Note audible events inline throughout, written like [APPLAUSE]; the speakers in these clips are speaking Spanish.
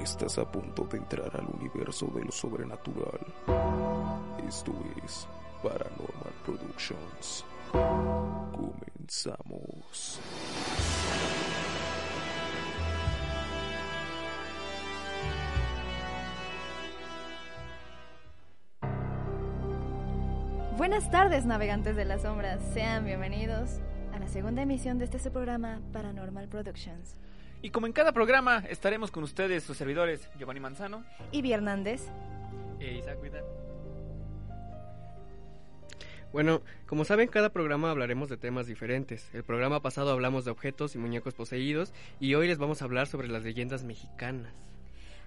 Estás a punto de entrar al universo de lo sobrenatural. Esto es Paranormal Productions. Comenzamos. Buenas tardes, navegantes de las sombras. Sean bienvenidos a la segunda emisión de este programa Paranormal Productions. Y como en cada programa, estaremos con ustedes, sus servidores, Giovanni Manzano Y Hernández. e Isaac Vidal. Bueno, como saben, cada programa hablaremos de temas diferentes. El programa pasado hablamos de objetos y muñecos poseídos y hoy les vamos a hablar sobre las leyendas mexicanas.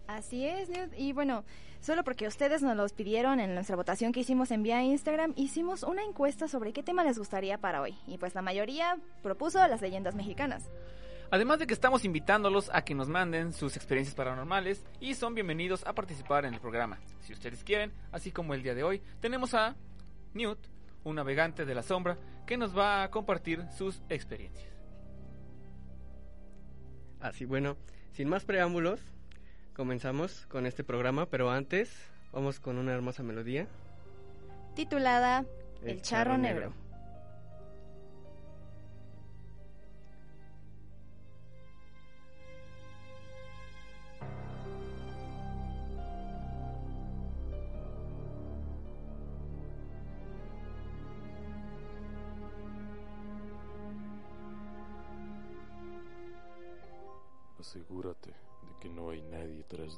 Así es, Newt. Y bueno, solo porque ustedes nos los pidieron en nuestra votación que hicimos en vía Instagram, hicimos una encuesta sobre qué tema les gustaría para hoy. Y pues la mayoría propuso las leyendas mexicanas. Además de que estamos invitándolos a que nos manden sus experiencias paranormales y son bienvenidos a participar en el programa. Si ustedes quieren, así como el día de hoy, tenemos a Newt, un navegante de la sombra, que nos va a compartir sus experiencias. Así bueno, sin más preámbulos, comenzamos con este programa, pero antes vamos con una hermosa melodía. Titulada El, Charro, Negro.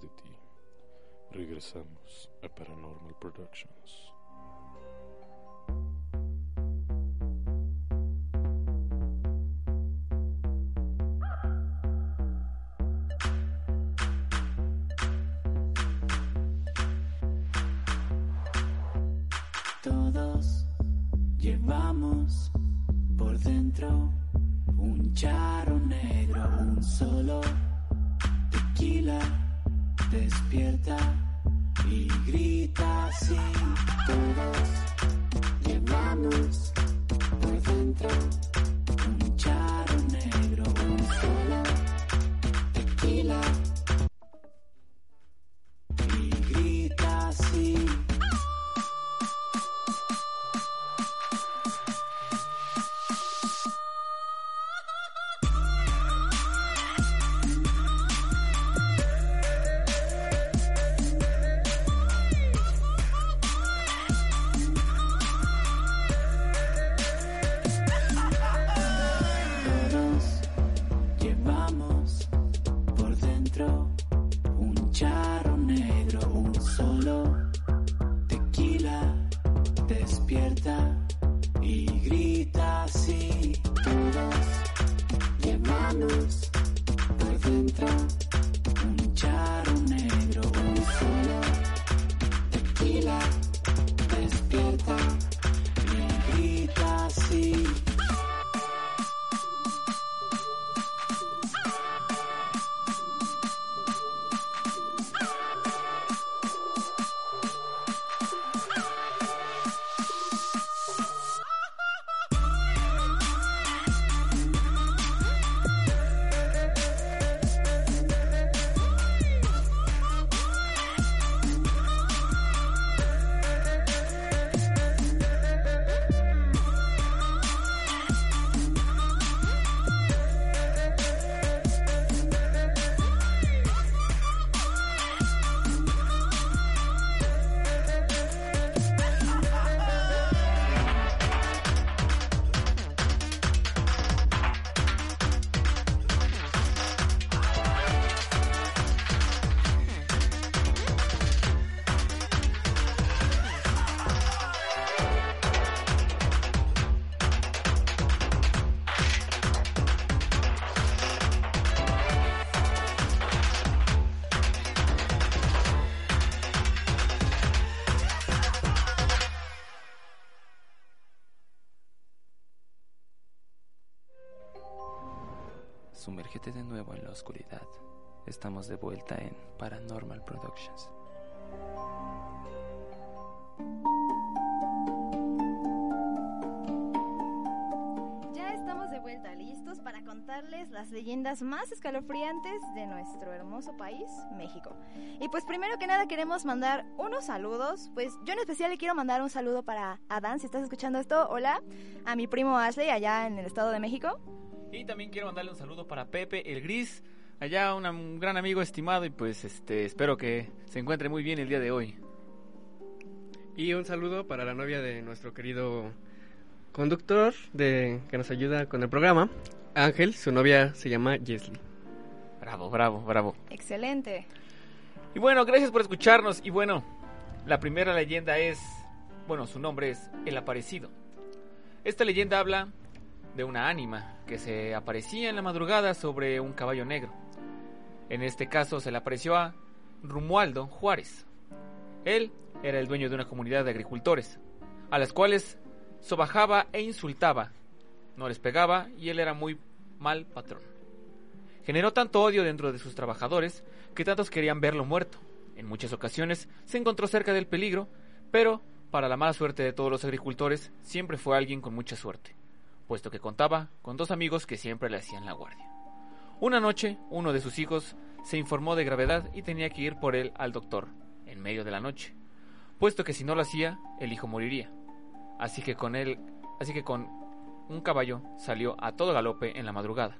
De ti. Regresamos a Paranormal Productions. De nuevo en la oscuridad. Estamos de vuelta en Paranormal Productions. Ya estamos de vuelta, listos para contarles las leyendas más escalofriantes de nuestro hermoso país, México. Y pues primero que nada queremos mandar unos saludos. Pues yo en especial le quiero mandar un saludo para Adán, si estás escuchando esto, hola. A mi primo Ashley, allá en el Estado de México. Y también quiero mandarle un saludo para Pepe el Gris, allá un gran amigo estimado y pues este espero que se encuentre muy bien el día de hoy. Y un saludo para la novia de nuestro querido conductor de que nos ayuda con el programa, Ángel. Su novia se llama Jesly. Bravo, bravo, bravo. Excelente. Y bueno, gracias por escucharnos. Y bueno, la primera leyenda es, bueno, su nombre es El Aparecido. Esta leyenda habla de una ánima que se aparecía en la madrugada sobre un caballo negro. En este caso se le apareció a Rumualdo Juárez. Él era el dueño de una comunidad de agricultores, a las cuales sobajaba e insultaba. No les pegaba y él era muy mal patrón. Generó tanto odio dentro de sus trabajadores que tantos querían verlo muerto. En muchas ocasiones se encontró cerca del peligro, pero para la mala suerte de todos los agricultores siempre fue alguien con mucha suerte, puesto que contaba con dos amigos que siempre le hacían la guardia. Una noche, uno de sus hijos se informó de gravedad y tenía que ir por él al doctor, en medio de la noche, puesto que si no lo hacía, el hijo moriría. Así que con él, así que con un caballo salió a todo galope en la madrugada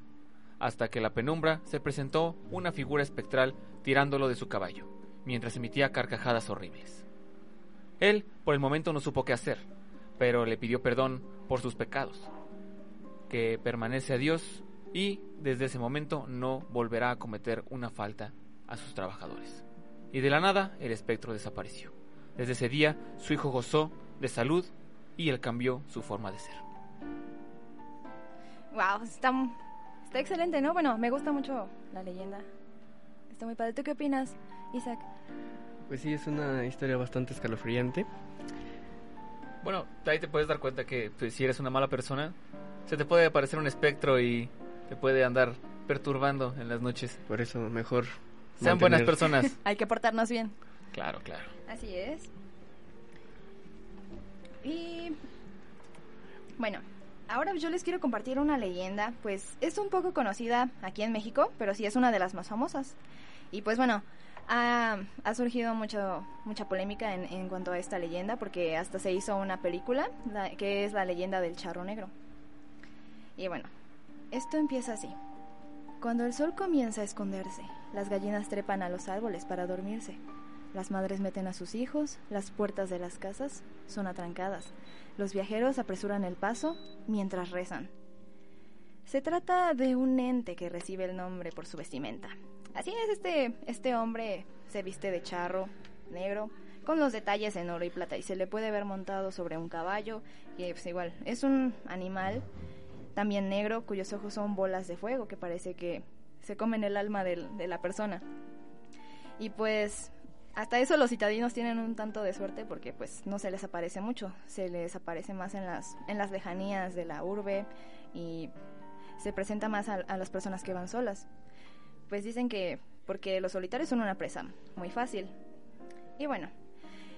hasta que la penumbra se presentó una figura espectral tirándolo de su caballo, mientras emitía carcajadas horribles. Él, por el momento, no supo qué hacer, pero le pidió perdón por sus pecados, que permanece a Dios y desde ese momento no volverá a cometer una falta a sus trabajadores. Y de la nada el espectro desapareció. Desde ese día su hijo gozó de salud y él cambió su forma de ser. Wow, está, está excelente, ¿no? Bueno, me gusta mucho la leyenda. Está muy padre. ¿Tú qué opinas, Isaac? Pues sí, es una historia bastante escalofriante. Bueno, ahí te puedes dar cuenta que pues, si eres una mala persona, se te puede aparecer un espectro y te puede andar perturbando en las noches. Por eso mejor... Sean buenas personas. [LAUGHS] Hay que portarnos bien. claro, claro. Así es. Y bueno, ahora yo les quiero compartir una leyenda, pues es un poco conocida aquí en México, pero sí es una de las más famosas. Y pues bueno, ha, ha surgido mucho, mucha polémica en, en cuanto a esta leyenda, porque hasta se hizo una película, la- que es la leyenda del charro negro. Y bueno, esto empieza así. Cuando el sol comienza a esconderse, las gallinas trepan a los árboles para dormirse. Las madres meten a sus hijos, las puertas de las casas son atrancadas. Los viajeros apresuran el paso mientras rezan. Se trata de un ente que recibe el nombre por su vestimenta. Así es, este, este hombre se viste de charro negro, con los detalles en oro y plata, y se le puede ver montado sobre un caballo, y pues igual, es un animal también negro cuyos ojos son bolas de fuego que parece que se comen el alma del- de la persona. Y pues hasta eso los citadinos tienen un tanto de suerte porque pues no se les aparece mucho, se les aparece más en las, en las lejanías de la urbe y se presenta más a, a las personas que van solas. Pues dicen que porque los solitarios son una presa muy fácil. Y bueno,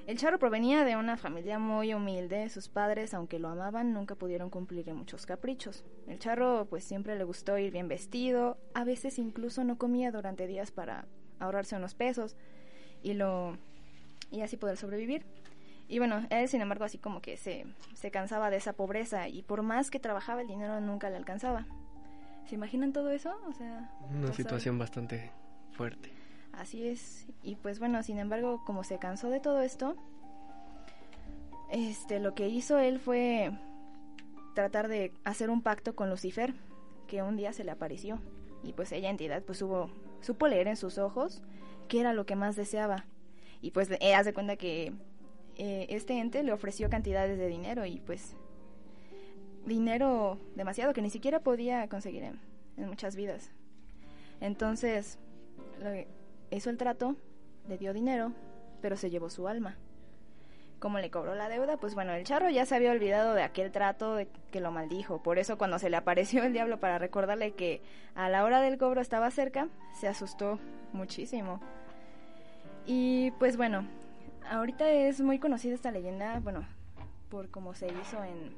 el charro provenía de una familia muy humilde, sus padres, aunque lo amaban, nunca pudieron cumplirle muchos caprichos. El charro pues siempre le gustó ir bien vestido, a veces incluso no comía durante días para ahorrarse unos pesos y lo y así poder sobrevivir. Y bueno, él sin embargo así como que se, se cansaba de esa pobreza y por más que trabajaba el dinero nunca le alcanzaba. ¿Se imaginan todo eso? O sea, Una situación bastante fuerte. Así es. Y pues bueno, sin embargo, como se cansó de todo esto, este lo que hizo él fue tratar de hacer un pacto con Lucifer, que un día se le apareció. Y pues ella entidad pues hubo, supo leer en sus ojos qué era lo que más deseaba. Y pues eh, haz de cuenta que eh, este ente le ofreció cantidades de dinero y pues dinero demasiado que ni siquiera podía conseguir en, en muchas vidas. Entonces, lo- hizo el trato, le dio dinero, pero se llevó su alma. Como le cobró la deuda, pues bueno, el charro ya se había olvidado de aquel trato de que lo maldijo. Por eso cuando se le apareció el diablo para recordarle que a la hora del cobro estaba cerca, se asustó muchísimo. Y pues bueno, ahorita es muy conocida esta leyenda, bueno, por cómo se hizo en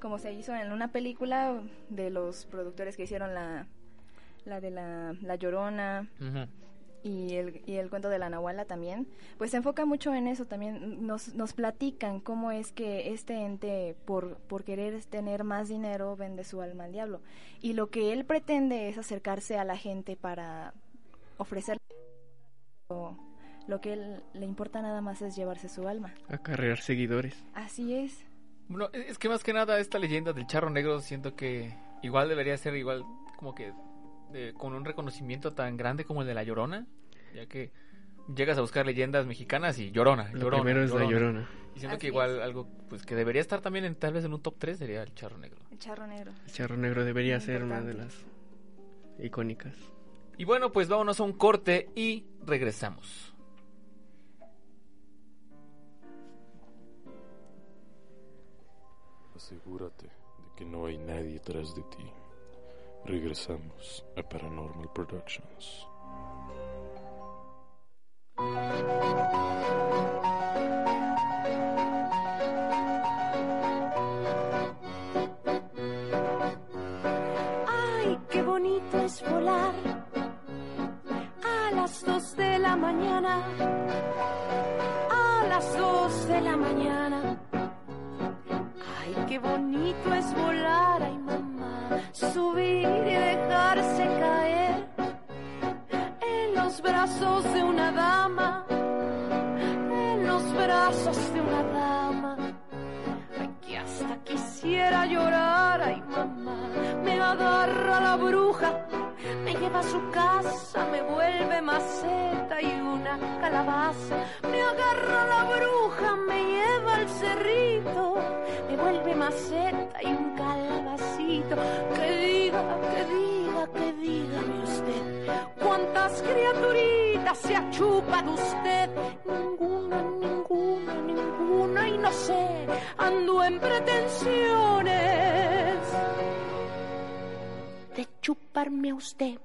como se hizo en una película de los productores que hicieron la, la de la, la Llorona Ujú. y el, y el cuento de la Nahuala también, pues se enfoca mucho en eso también. Nos, nos platican cómo es que este ente, por, por querer tener más dinero, vende su alma al diablo. Y lo que él pretende es acercarse a la gente para ofrecer. Lo, lo que él le importa nada más es llevarse su alma. Acarrear seguidores. Así es. Bueno, es que más que nada esta leyenda del charro negro siento que igual debería ser igual como que de- con un reconocimiento tan grande como el de la Llorona, ya que llegas a buscar leyendas mexicanas y Llorona, Lo Llorona, primero es la Llorona. Y siento que igual es. algo pues que debería estar también en, tal vez en un top 3 sería el charro negro. El charro negro. El charro negro debería Muy ser una de las icónicas. Y bueno, pues vámonos a un corte y regresamos. Asegúrate de que no hay nadie tras de ti. Regresamos a Paranormal Productions. Ay, qué bonito es volar a las dos de la mañana, a las dos de la mañana. Ay, qué bonito es volar, ay mamá, subir brazos de una dama, en los brazos de una dama. Ay, que hasta quisiera llorar, ay mamá, me agarra la bruja, me lleva a su casa, me vuelve maceta y una calabaza, me agarra la bruja, me lleva al cerrito, me vuelve maceta y un calabacito, que diga, que diga, que dígame usted, cuántas criaturitas se ha chupado usted, ninguna, ninguna, ninguna y no sé, ando en pretensiones de chuparme a usted.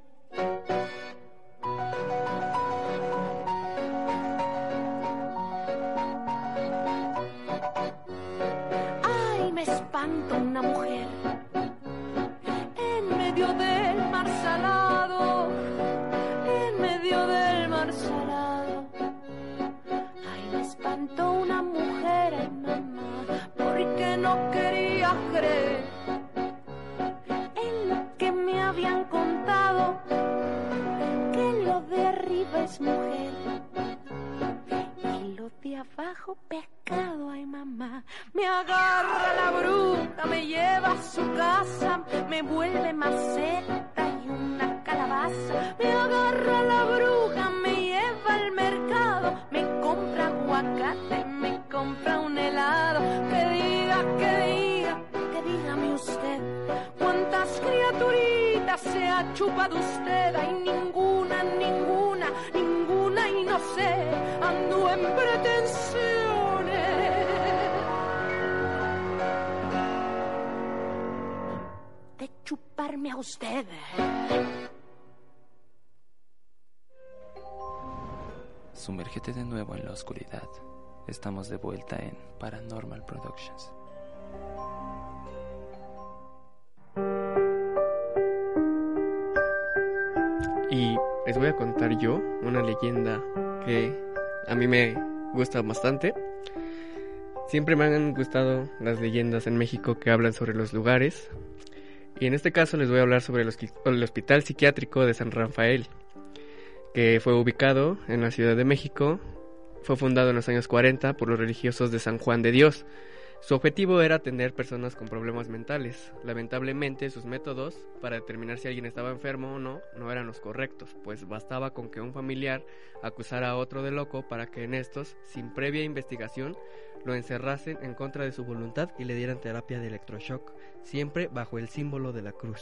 Pecado, ay mamá. Me agarra la bruja, me lleva a su casa, me vuelve maceta y una calabaza. Me agarra la bruja, me lleva al mercado, me compra aguacate, me compra un helado. Que diga, que diga, que dígame usted, cuántas criaturitas se ha chupado usted. Hay ninguna, ninguna, ninguna y no sé, ando en pretensiones a usted. Sumérgete de nuevo en la oscuridad. Estamos de vuelta en Paranormal Productions. Y les voy a contar yo una leyenda que a mí me gusta bastante. Siempre me han gustado las leyendas en México que hablan sobre los lugares. Y en este caso les voy a hablar sobre el, Hospital Psiquiátrico de San Rafael, que fue ubicado en la Ciudad de México. Fue fundado en los años 40 por los religiosos de San Juan de Dios. Su objetivo era atender personas con problemas mentales. Lamentablemente, sus métodos para determinar si alguien estaba enfermo o no no eran los correctos, pues bastaba con que un familiar acusara a otro de loco para que en estos, sin previa investigación, lo encerrasen en contra de su voluntad y le dieran terapia de electroshock, siempre bajo el símbolo de la cruz.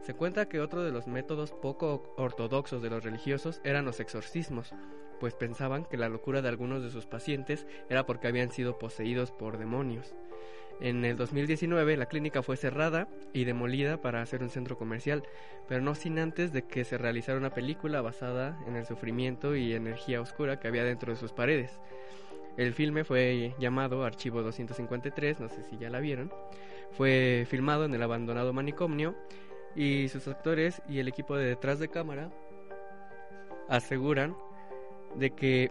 Se cuenta que otro de los métodos poco ortodoxos de los religiosos eran los exorcismos, pues pensaban que la locura de algunos de sus pacientes era porque habían sido poseídos por demonios. En el 2019 la clínica fue cerrada y demolida para hacer un centro comercial, pero no sin antes de que se realizara una película basada en el sufrimiento y energía oscura que había dentro de sus paredes. El filme fue llamado Archivo 253, no sé si ya la vieron. fue filmado en el abandonado manicomio y sus actores y el equipo de detrás de cámara aseguran de que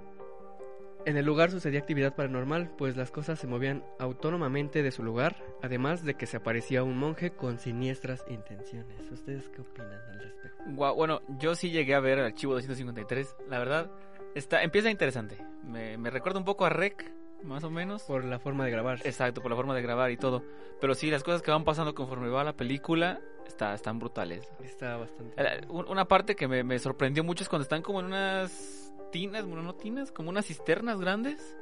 en el lugar sucedía actividad paranormal, pues las cosas se movían autónomamente de su lugar, además de que se aparecía un monje con siniestras intenciones. ¿Ustedes qué opinan al respecto? Bueno, yo sí llegué a ver el archivo 253. La verdad, está, empieza interesante. Me, me recuerda un poco a Rec, más o menos. Por la forma de grabar. Exacto, por la forma de grabar y todo. Pero sí, las cosas que van pasando conforme va la película está, están brutales. Está bastante. Eh, un- Una parte que me, me sorprendió mucho es cuando están como en unas tinas, bueno, no tinas, como unas cisternas grandes.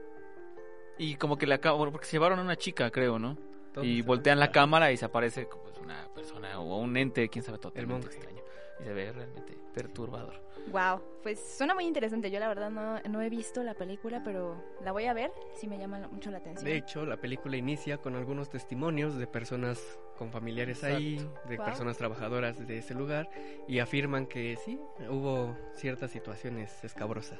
Y como que la bueno, porque se llevaron a una chica, creo, ¿no? Todo y voltean la cámara y se aparece pues, una persona o un ente, quién sabe, totalmente monje. extraño. Y se ve realmente perturbador. Wow, pues suena muy interesante. Yo la verdad no, no he visto la película, pero la voy a ver. Sí me llama mucho la atención. De hecho, la película inicia con algunos testimonios de personas con familiares ahí, de Wow. personas trabajadoras de ese lugar, y afirman que sí, hubo ciertas situaciones escabrosas.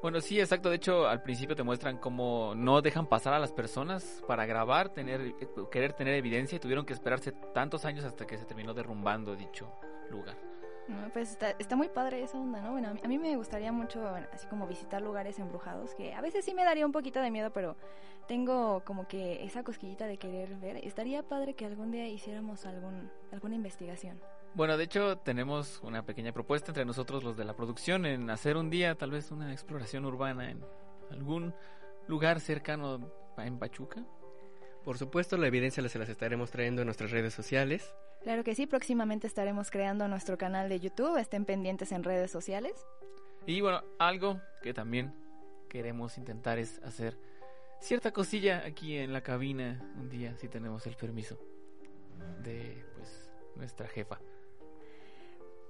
Bueno, sí, exacto. De hecho, al principio te muestran cómo no dejan pasar a las personas para grabar, tener, eh, querer tener evidencia y tuvieron que esperarse tantos años hasta que se terminó derrumbando dicho lugar. No, pues está, está muy padre esa onda, ¿no? Bueno, a mí, a mí me gustaría mucho, bueno, así como visitar lugares embrujados, que a veces sí me daría un poquito de miedo, pero tengo como que esa cosquillita de querer ver. Estaría padre que algún día hiciéramos algún, alguna investigación. Bueno, de hecho, tenemos una pequeña propuesta entre nosotros, los de la producción, en hacer un día tal vez una exploración urbana en algún lugar cercano en Pachuca. Por supuesto, la evidencia se las estaremos trayendo en nuestras redes sociales. Claro que sí, próximamente estaremos creando nuestro canal de YouTube, estén pendientes en redes sociales. Y bueno, algo que también queremos intentar es hacer cierta cosilla aquí en la cabina un día, si tenemos el permiso de pues nuestra jefa.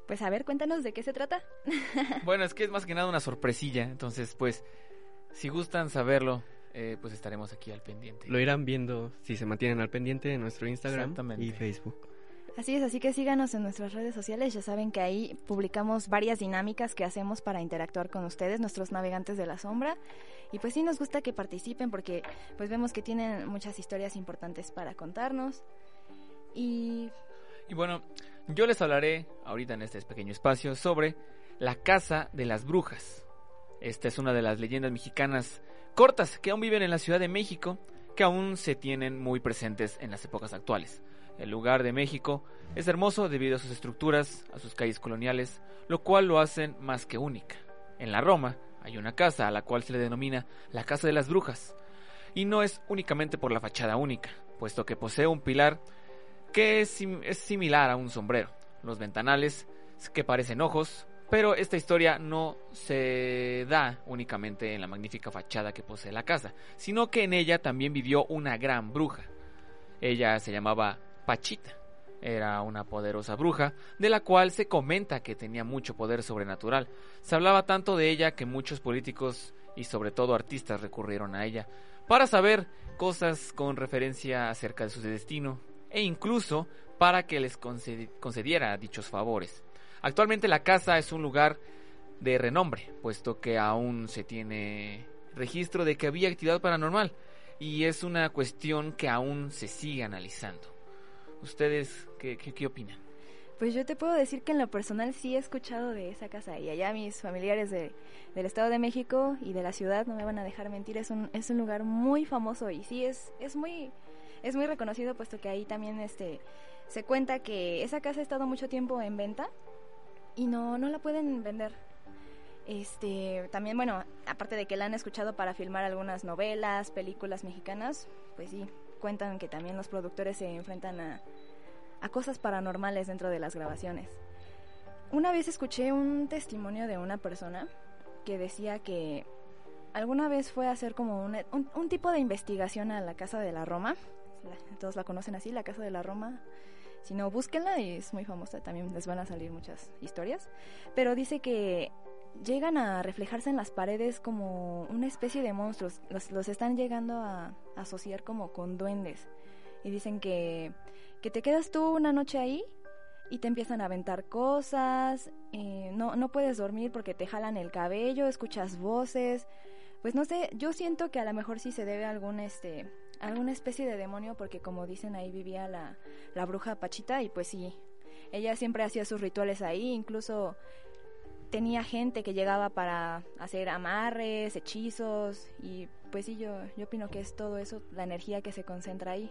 Pues a ver, cuéntanos de qué se trata. [LAUGHS] Bueno, es que es más que nada una sorpresilla, entonces pues si gustan saberlo, eh, pues estaremos aquí al pendiente. Lo irán viendo si se mantienen al pendiente en nuestro Instagram y Facebook. Así es, así que síganos en nuestras redes sociales. Ya saben que ahí publicamos varias dinámicas que hacemos para interactuar con ustedes, nuestros navegantes de la sombra. Y pues sí nos gusta que participen porque pues vemos que tienen muchas historias importantes para contarnos. Y Y bueno, yo les hablaré ahorita en este pequeño espacio sobre la Casa de las Brujas. Esta es una de las leyendas mexicanas cortas que aún viven en la Ciudad de México, que aún se tienen muy presentes en las épocas actuales. El lugar de México es hermoso debido a sus estructuras, a sus calles coloniales, lo cual lo hacen más que única. En la Roma hay una casa a la cual se le denomina la Casa de las Brujas, y no es únicamente por la fachada única, puesto que posee un pilar que es, es similar a un sombrero. Los ventanales que parecen ojos, pero esta historia no se da únicamente en la magnífica fachada que posee la casa, sino que en ella también vivió una gran bruja. Ella se llamaba Pachita. Era una poderosa bruja, de la cual se comenta que tenía mucho poder sobrenatural. Se hablaba tanto de ella que muchos políticos y sobre todo artistas recurrieron a ella para saber cosas con referencia acerca de su destino e incluso para que les concedi- concediera dichos favores. Actualmente la casa es un lugar de renombre, puesto que aún se tiene registro de que había actividad paranormal y es una cuestión que aún se sigue analizando. ¿Ustedes qué, qué, qué opinan? pues yo te puedo decir que en lo personal sí he escuchado de esa casa y allá mis familiares de- del Estado de México y de la ciudad no me van a dejar mentir, es un, es un lugar muy famoso y sí es, es muy es muy reconocido puesto que ahí también este se cuenta que esa casa ha estado mucho tiempo en venta y no no la pueden vender. Este, también bueno, aparte de que la han escuchado para filmar algunas novelas, películas mexicanas, pues sí, cuentan que también los productores se enfrentan a a cosas paranormales dentro de las grabaciones. Una vez escuché un testimonio de una persona que decía que alguna vez fue a hacer como una- un, un tipo de investigación a la Casa de la Roma. Todos la conocen así, la Casa de la Roma. Si no, búsquenla y es muy famosa. También les van a salir muchas historias. Pero dice que llegan a reflejarse en las paredes como una especie de monstruos. Los, los están llegando a asociar como con duendes. Y dicen que, que te quedas tú una noche ahí y te empiezan a aventar cosas, eh, no, no puedes dormir porque te jalan el cabello, escuchas voces. Pues no sé, yo siento que a lo mejor sí se debe a algún, este, alguna especie de demonio porque como dicen ahí vivía la, la bruja Pachita y pues sí, ella siempre hacía sus rituales ahí, incluso tenía gente que llegaba para hacer amarres, hechizos y pues sí, yo, yo opino que es todo eso, la energía que se concentra ahí.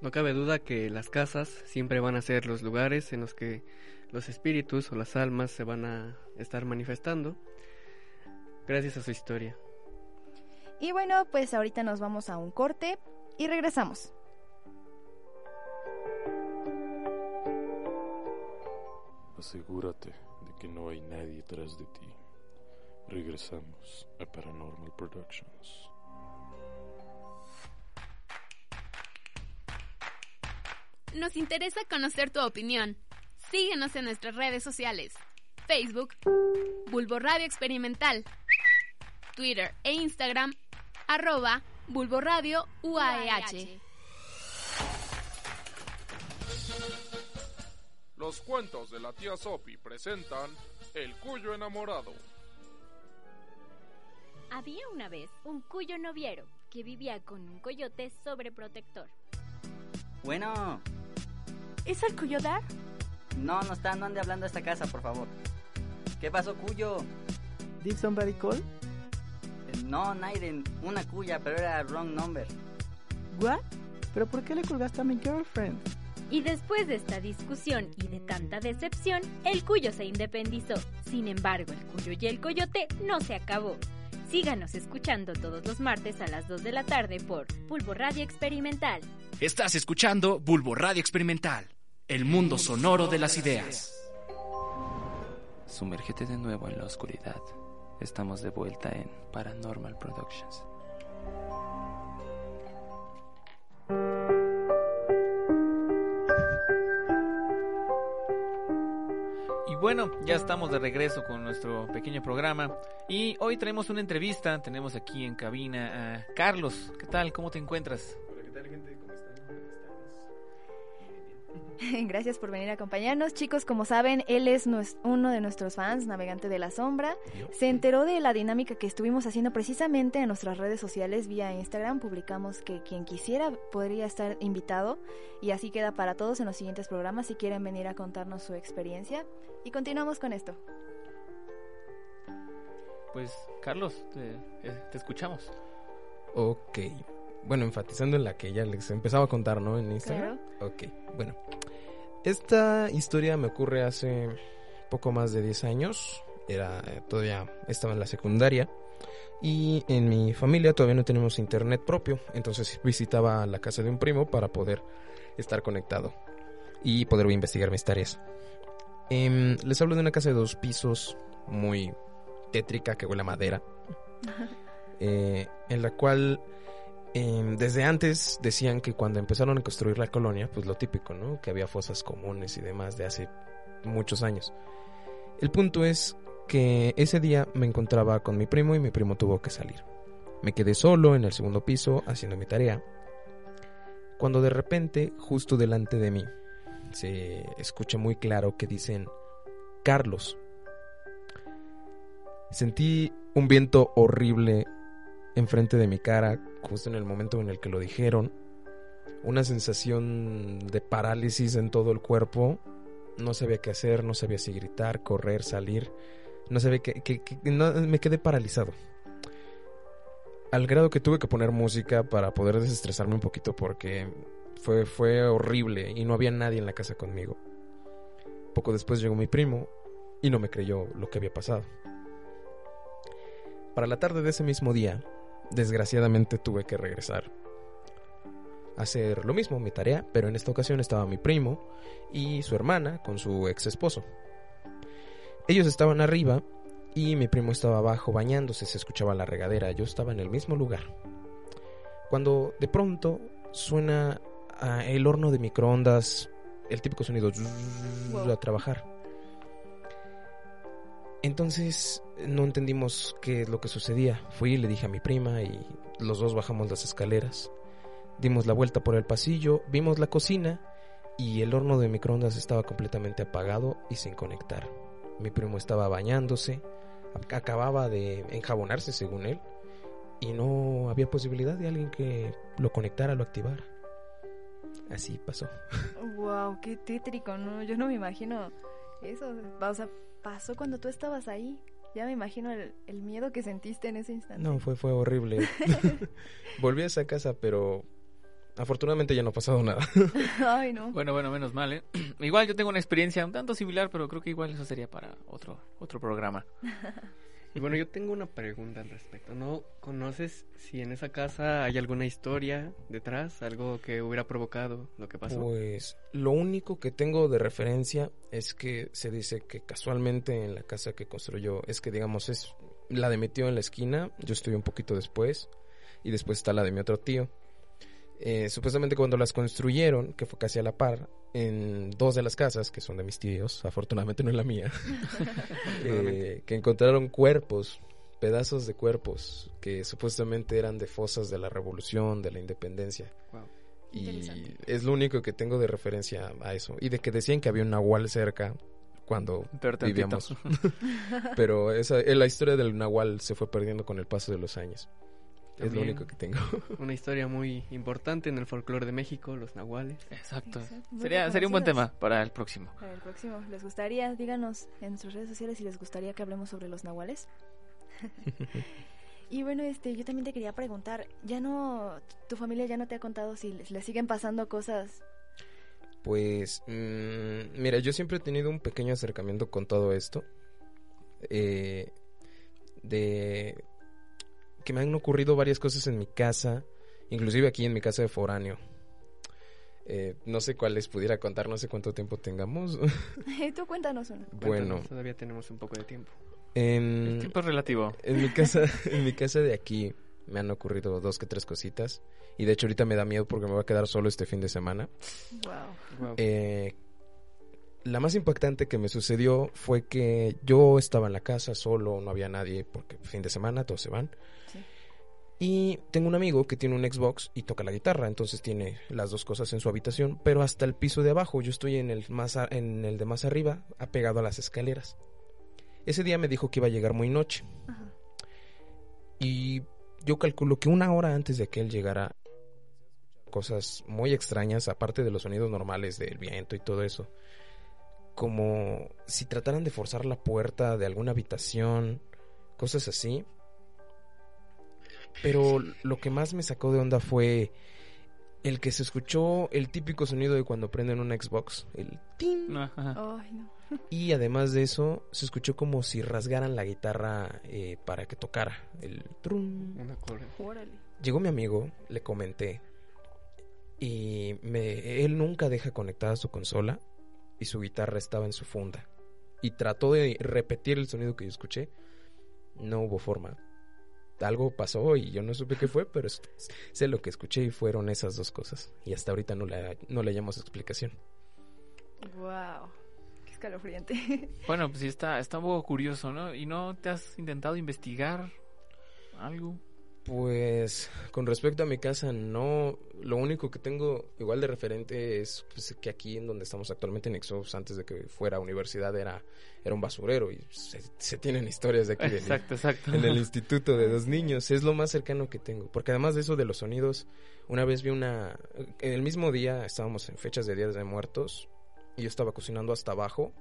No cabe duda que las casas siempre van a ser los lugares en los que los espíritus o las almas se van a estar manifestando gracias a su historia. Y bueno, pues ahorita nos vamos a un corte y regresamos. Asegúrate que no hay nadie tras de ti. Regresamos a Paranormal Productions. Nos interesa conocer tu opinión. Síguenos en nuestras redes sociales. Facebook, Bulbo Radio Experimental. Twitter e Instagram, arroba Bulbo UAEH. Los cuentos de la tía Sopi presentan El Cuyo Enamorado. Había una vez un cuyo noviero que vivía con un coyote sobreprotector. Bueno, ¿Es el cuyo dar? no, no está, no ande hablando a esta casa, por favor. ¿Qué pasó, Cuyo? Did somebody call? Eh, No, Naiden, una cuya, pero era wrong number. What? ¿Pero por qué le colgaste a mi girlfriend? Y después de esta discusión y de tanta decepción, el cuyo se independizó. Sin embargo, el cuyo y el coyote no se acabó. Síganos escuchando todos los martes a las 2 de la tarde por Pulvo Radio Experimental. Estás escuchando Bulbo Radio Experimental, el mundo sonoro de las ideas. Sumérgete de nuevo en la oscuridad. Estamos de vuelta en Paranormal Productions. Bueno, ya estamos de regreso con nuestro pequeño programa. Y hoy tenemos una entrevista. Tenemos aquí en cabina a Carlos. ¿Qué tal? ¿Cómo te encuentras? [LAUGHS] Gracias por venir a acompañarnos. Chicos, como saben, él es uno de nuestros fans, navegante de la sombra. Se enteró de la dinámica que estuvimos haciendo precisamente en nuestras redes sociales vía Instagram. Publicamos que quien quisiera podría estar invitado y así queda para todos en los siguientes programas si quieren venir a contarnos su experiencia. Y continuamos con esto. Pues, Carlos, te, eh, te escuchamos. Ok. Bueno, enfatizando en la que ya les empezaba a contar, ¿no? En Instagram. Ok, bueno. Esta historia me ocurre hace poco más de 10 años. Era eh, todavía estaba en la secundaria. Y en mi familia todavía no tenemos internet propio. Entonces visitaba la casa de un primo para poder estar conectado. Y poder investigar mis tareas. Em, les hablo de una casa de dos pisos. Muy tétrica que huele a madera. eh, en la cual eh, desde antes decían que cuando empezaron a construir la colonia, pues lo típico, ¿no? Que había fosas comunes y demás de hace muchos años. El punto es que ese día me encontraba con mi primo y mi primo tuvo que salir. Me quedé solo en el segundo piso haciendo mi tarea. Cuando de repente, justo delante de mí, se escucha muy claro que dicen Carlos. Sentí un viento horrible enfrente de mi cara, justo en el momento en el que lo dijeron. Una sensación de parálisis en todo el cuerpo. No sabía qué hacer, no sabía si gritar, correr, salir. No sabía qué... qué- no, me quedé paralizado. Al grado que tuve que poner música para poder desestresarme un poquito porque fue, fue horrible y no había nadie en la casa conmigo. Poco después llegó mi primo y no me creyó lo que había pasado. Para la tarde de ese mismo día, desgraciadamente tuve que regresar a hacer lo mismo, mi tarea, pero en esta ocasión estaba mi primo y su hermana con su ex esposo. Ellos estaban arriba y mi primo estaba abajo bañándose, se escuchaba la regadera, yo estaba en el mismo lugar. Cuando de pronto suena ah, el horno de microondas, el típico sonido a trabajar. Entonces no entendimos qué es lo que sucedía. Fui y le dije a mi prima y los dos bajamos las escaleras. Dimos la vuelta por el pasillo, vimos la cocina y el horno de microondas estaba completamente apagado y sin conectar. Mi primo estaba bañándose, ac- acababa de enjabonarse según él y no había posibilidad de alguien que lo conectara, lo activara. Así pasó. Wow, qué tétrico, ¿no? Yo no me imagino eso. O sea, pasó cuando tú estabas ahí. Ya me imagino el, el miedo que sentiste en ese instante. No, fue, fue horrible. [LAUGHS] Volví a esa casa, pero afortunadamente ya no ha pasado nada. [LAUGHS] Ay, no. Bueno, bueno, menos mal, ¿eh? [CLEARS THROAT] Igual yo tengo una experiencia un tanto similar, pero creo que igual eso sería para otro, otro programa. [LAUGHS] Y bueno, yo tengo una pregunta al respecto. ¿No conoces si en esa casa hay alguna historia detrás? ¿Algo que hubiera provocado lo que pasó? Pues lo único que tengo de referencia es que se dice que casualmente en la casa que construyó, es que digamos es la de mi tío en la esquina, yo estoy un poquito después, y después está la de mi otro tío. Eh, supuestamente cuando las construyeron, que fue casi a la par, en dos de las casas, que son de mis tíos, afortunadamente no en la mía, [LAUGHS] eh, que encontraron cuerpos, pedazos de cuerpos, que supuestamente eran de fosas de la revolución, de la independencia. Y es lo único que tengo de referencia a eso. Y de que decían que había un nahual cerca cuando Pero vivíamos. [LAUGHS] Pero esa, eh, la historia del nahual se fue perdiendo con el paso de los años. Es lo único que tengo. [LAUGHS] Una historia muy importante en el folclore de México, los nahuales. Exacto. Sería, sería un buen tema para el próximo. Para el próximo, ¿les gustaría? Díganos en sus redes sociales si les gustaría que hablemos sobre los nahuales. [LAUGHS] y bueno, este, yo también te quería preguntar, ¿ya no, tu familia ya no te ha contado si les, les siguen pasando cosas? Pues, mm, mira, yo siempre he tenido un pequeño acercamiento con todo esto. Eh, de que me han ocurrido varias cosas en mi casa, inclusive aquí en mi casa de foráneo. Eh, no sé cuál les pudiera contar, no sé cuánto tiempo tengamos. [LAUGHS] Tú cuéntanos una. bueno, Todavía tenemos un poco de tiempo. en, El tiempo es relativo. en mi casa, [LAUGHS] en mi casa de aquí me han ocurrido dos que tres cositas y de hecho ahorita me da miedo porque me voy a quedar solo este fin de semana. Wow. Eh, la más impactante que me sucedió fue que yo estaba en la casa solo, no había nadie porque fin de semana todos se van. Y tengo un amigo que tiene un Xbox y toca la guitarra, entonces tiene las dos cosas en su habitación, pero hasta el piso de abajo, yo estoy en el más a- en el de más arriba, apegado a las escaleras. Ese día me dijo que iba a llegar muy noche. Y yo calculo que una hora antes de que él llegara cosas muy extrañas, aparte de los sonidos normales del viento y todo eso. Como si trataran de forzar la puerta de alguna habitación, cosas así. Pero lo que más me sacó de onda fue el que se escuchó el típico sonido de cuando prenden un Xbox, el tin. Ay, no. Y además de eso, se escuchó como si rasgaran la guitarra eh, para que tocara. El trum. Órale. Llegó mi amigo, le comenté. Y me, él nunca deja conectada su consola. Y su guitarra estaba en su funda. Y trató de repetir el sonido que yo escuché. No hubo forma. Algo pasó y yo no supe qué fue, pero es- sé lo que escuché y fueron esas dos cosas. Y hasta ahorita no le, no le hallamos explicación. Wow. Qué escalofriante. [LAUGHS] Bueno, pues sí está, está un poco curioso, ¿no? ¿Y no te has intentado investigar algo? Pues con respecto a mi casa, no. Lo único que tengo igual de referente es pues, que aquí en donde estamos actualmente en Exos, antes de que fuera universidad, era, era un basurero y se, se tienen historias de aquí. del- Exacto, exacto. En el instituto de dos niños. Es lo más cercano que tengo. Porque además de eso de los sonidos, una vez vi una... En el mismo día estábamos en fechas de Días de Muertos y yo estaba cocinando hasta abajo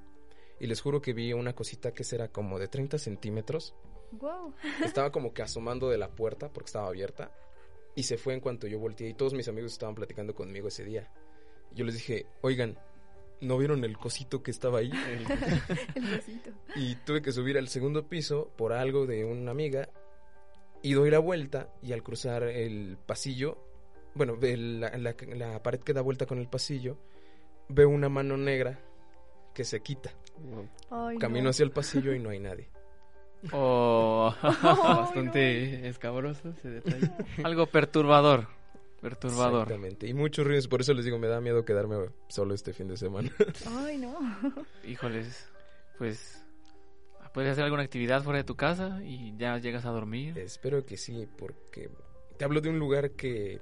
y les juro que vi una cosita que será como de 30 centímetros Wow. [LAUGHS] estaba como que asomando de la puerta porque estaba abierta y se fue en cuanto yo volteé y todos mis amigos estaban platicando conmigo ese día. Yo les dije, oigan, ¿no vieron el cosito que estaba ahí? [LAUGHS] El [LAUGHS] besito. y tuve que subir al segundo piso por algo de una amiga y doy la vuelta y al cruzar el pasillo, bueno, el- la, la- la pared que da vuelta con el pasillo, veo una mano negra que se quita. Ay, Camino no. hacia el pasillo y no hay nadie. [LAUGHS] Oh. Bastante escabroso ese detalle. [LAUGHS] Algo perturbador. Perturbador. Exactamente. Y muchos ruidos, por eso les digo, me da miedo quedarme solo este fin de semana. [LAUGHS] Ay, no. Híjoles, pues puedes hacer alguna actividad fuera de tu casa y ya llegas a dormir. Espero que sí, porque te hablo de un lugar que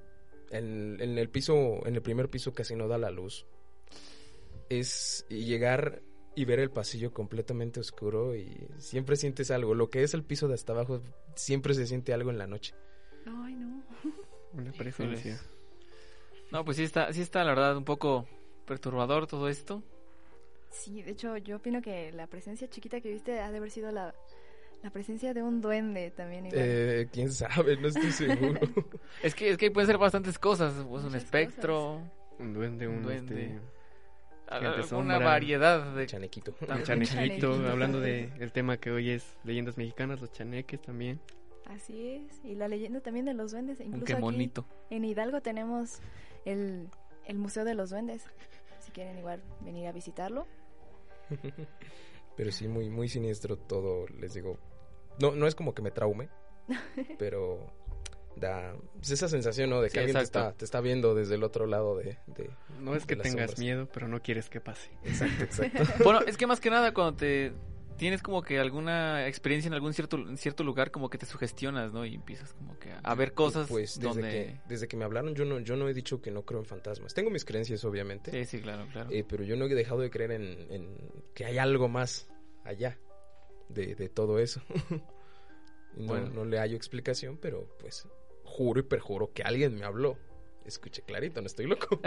en, en el piso, en el primer piso casi no da la luz. Es llegar y ver el pasillo completamente oscuro y siempre sientes algo. Lo que es el piso de hasta abajo, siempre se siente algo en la noche. Ay, no. [LAUGHS] Una presencia. No, pues sí está, sí está la verdad un poco perturbador todo esto. Sí, de hecho yo opino que la presencia chiquita que viste ha de haber sido la, la presencia de un duende también. Igual. Eh, quién sabe, no estoy seguro. [LAUGHS] es que es que pueden ser bastantes cosas, pues un espectro, un duende, un, duende. Este, Alguna sombra, variedad de chanequito. Chanequito, hablando de el tema que hoy es leyendas mexicanas, los chaneques también. Así es, y la leyenda también de los duendes. Incluso qué bonito. Aquí en Hidalgo tenemos el, el Museo de los Duendes. Si quieren igual venir a visitarlo. [LAUGHS] Pero sí, muy, muy siniestro todo, les digo. No, no es como que me traume, [LAUGHS] pero da pues, esa sensación, ¿no? De que Sí, alguien te está, te está viendo desde el otro lado de... de- No es de que las tengas sombras. miedo, pero no quieres que pase. Exacto, exacto. [LAUGHS] Bueno, es que más que nada cuando te tienes como que alguna experiencia en algún cierto en cierto lugar como que te sugestionas, ¿no? Y empiezas como que a, ver cosas Pues desde, donde que, desde que me hablaron yo no, yo no he dicho que no creo en fantasmas. Tengo mis creencias, obviamente. Sí, sí, claro, claro. Eh, pero yo no he dejado de creer en, en que hay algo más allá de, de todo eso. [LAUGHS] No, Bueno. no le hallo explicación, pero pues juro y perjuro que alguien me habló. Escuché clarito, no estoy loco.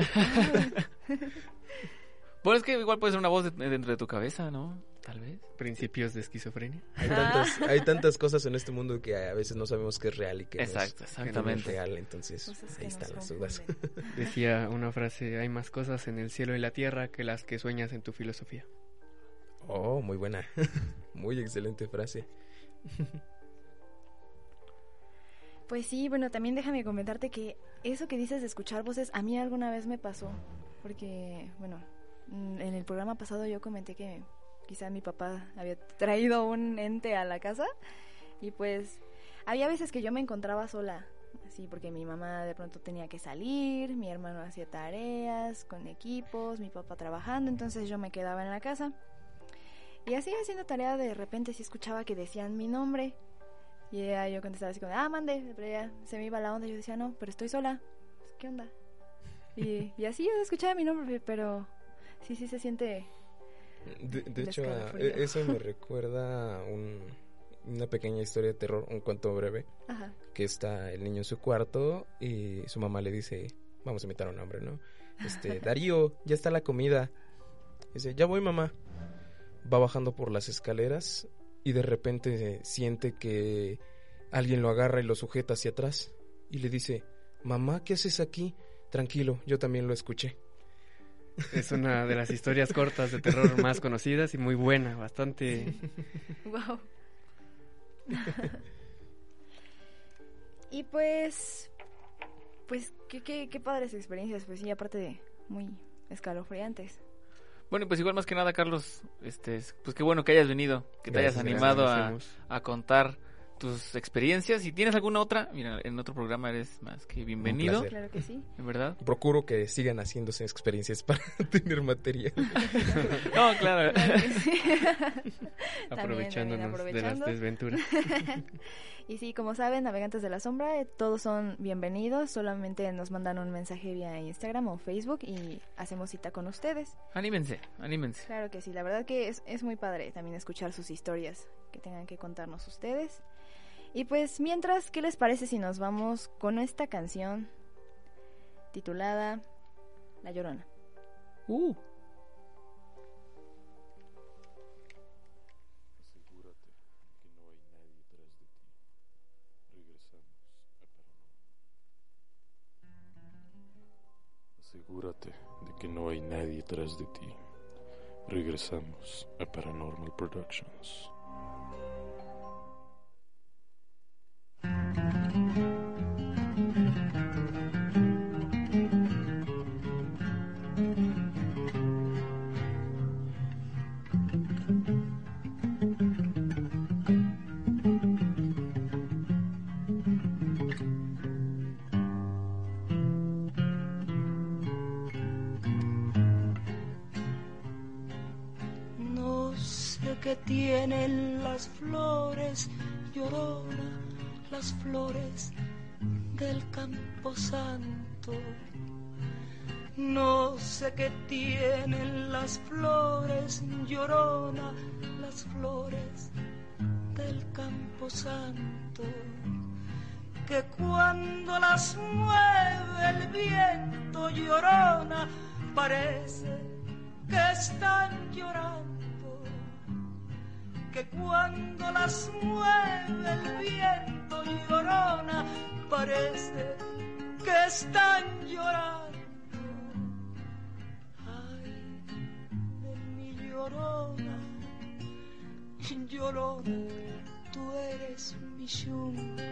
Bueno, [LAUGHS] es que igual puede ser una voz de- dentro de tu cabeza, ¿no? Tal vez. Principios de esquizofrenia. Hay tantas, hay tantas cosas en este mundo que a veces no sabemos qué es real y qué no es- Exacto, qué no es exactamente. real. Entonces, que ahí están las dudas. [LAUGHS] Decía una frase, hay más cosas en el cielo y la tierra que las que sueñas en tu filosofía. Oh, muy buena. [LAUGHS] muy excelente frase. Pues sí, bueno, también déjame comentarte que eso que dices de escuchar voces, a mí alguna vez me pasó. Porque, bueno, mm, en el programa pasado yo comenté que quizá mi papá había traído un ente a la casa. Y pues había veces que yo me encontraba sola. Así, porque mi mamá de pronto tenía que salir, mi hermano hacía tareas con equipos, mi papá trabajando, entonces yo me quedaba en la casa. Y así haciendo tarea, de repente sí escuchaba que decían mi nombre. Y ya yo contestaba así como, ah, mande, pero ya se me iba la onda. Yo decía, no, pero estoy sola. ¿Qué onda? Y, y así yo escuchaba mi nombre, pero sí, sí se siente... De, de hecho, e- eso me recuerda a un- una pequeña historia de terror, un cuento breve, Ajá. que está el niño en su cuarto y su mamá le dice, vamos a imitar a un hombre, ¿no? Este, [LAUGHS] Darío, ya está la comida. Dice, ya voy mamá. Va bajando por las escaleras y de repente siente que alguien lo agarra y lo sujeta hacia atrás y le dice, mamá, ¿qué haces aquí? Tranquilo, yo también lo escuché. Es una de las historias cortas de terror más conocidas y muy buena, bastante... [LAUGHS] Wow. [LAUGHS] y pues, pues qué, qué, qué padres experiencias, pues sí, aparte de muy escalofriantes. Bueno, pues igual más que nada, Carlos, este, pues qué bueno que hayas venido, que te hayas Gracias, animado a, contar tus experiencias. Si tienes alguna otra, mira, en otro programa eres más que bienvenido. Claro que sí. en verdad. Procuro que sigan haciéndose experiencias para [LAUGHS] tener material. [LAUGHS] No, claro. También, [LAUGHS] aprovechándonos de las desventuras. Y sí, como saben, Navegantes de la Sombra, eh, todos son bienvenidos. Solamente nos mandan un mensaje vía Instagram o Facebook y hacemos cita con ustedes. Anímense, anímense. Claro que sí, la verdad que es, es muy padre también escuchar sus historias que tengan que contarnos ustedes. Y pues mientras, ¿qué les parece si nos vamos con esta canción titulada La Llorona? Uh. Asegúrate de que no hay nadie tras de ti. Regresamos a Paranormal Productions.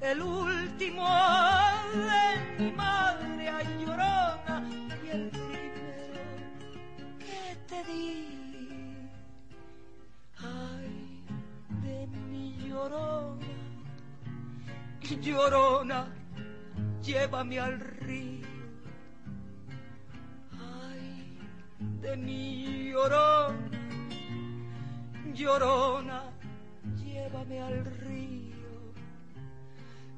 El último de mi madre ay, llorona y el primero que te di. Ay, de mi llorona, llorona, llévame al río. Ay, de mi llorona, llorona, llévame al río.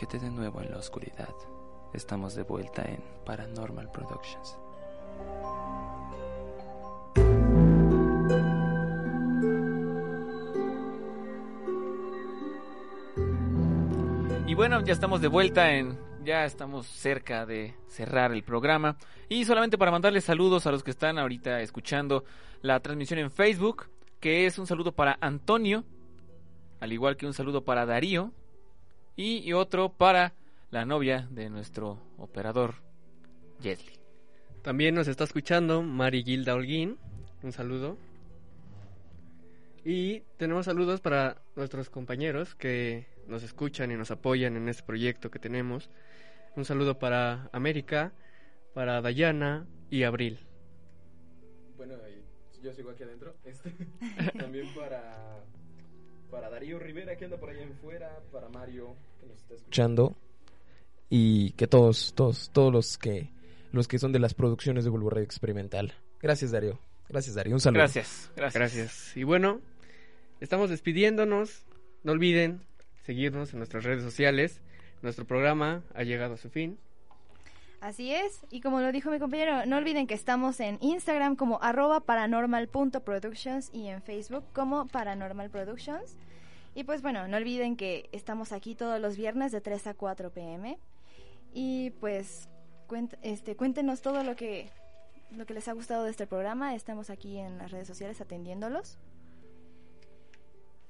De nuevo en la oscuridad. Estamos de vuelta en Paranormal Productions. Y bueno, ya estamos de vuelta en ya estamos cerca de cerrar el programa. Y solamente para mandarles saludos a los que están ahorita escuchando la transmisión en Facebook, que es un saludo para Antonio, al igual que un saludo para Darío, y, otro para la novia de nuestro operador, Jesly. También nos está escuchando Mari Gilda Holguín. Un saludo. Y tenemos saludos para nuestros compañeros que nos escuchan y nos apoyan en este proyecto que tenemos. Un saludo para América, para Dayana y Abril. Bueno, yo sigo aquí adentro. Este, [LAUGHS] también para, para Darío Rivera que anda por allá afuera, para Mario que nos está escuchando. Y que todos, todos, todos los que los que son de las producciones de Bulbo Radio Experimental. Gracias, Darío. Gracias, Darío. Un saludo. Gracias, gracias. Gracias. Y bueno, estamos despidiéndonos. No olviden seguirnos en nuestras redes sociales. Nuestro programa ha llegado a su fin. Así es, y como lo dijo mi compañero, no olviden que estamos en Instagram como arroba paranormal.productions y en Facebook como Paranormal Productions. Y pues bueno, no olviden que estamos aquí todos los viernes de 3 a 4 pm. Y pues este, cuéntenos todo lo que, lo que les ha gustado de este programa. Estamos aquí en las redes sociales atendiéndolos.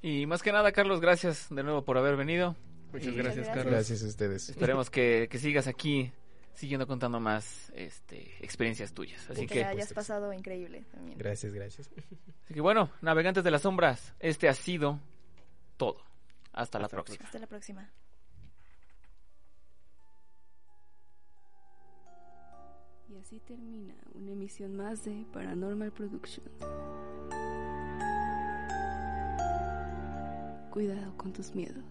Y más que nada, Carlos, gracias de nuevo por haber venido. Muchas gracias, Carlos. Gracias a ustedes. Esperemos que, que sigas aquí siguiendo contando más este, experiencias tuyas. Así que, que hayas pasado increíble también. Gracias, gracias. Así que bueno, navegantes de las sombras, este ha sido todo. Hasta, la próxima. Hasta la próxima. Y así termina una emisión más de Paranormal Productions. Cuidado con tus miedos.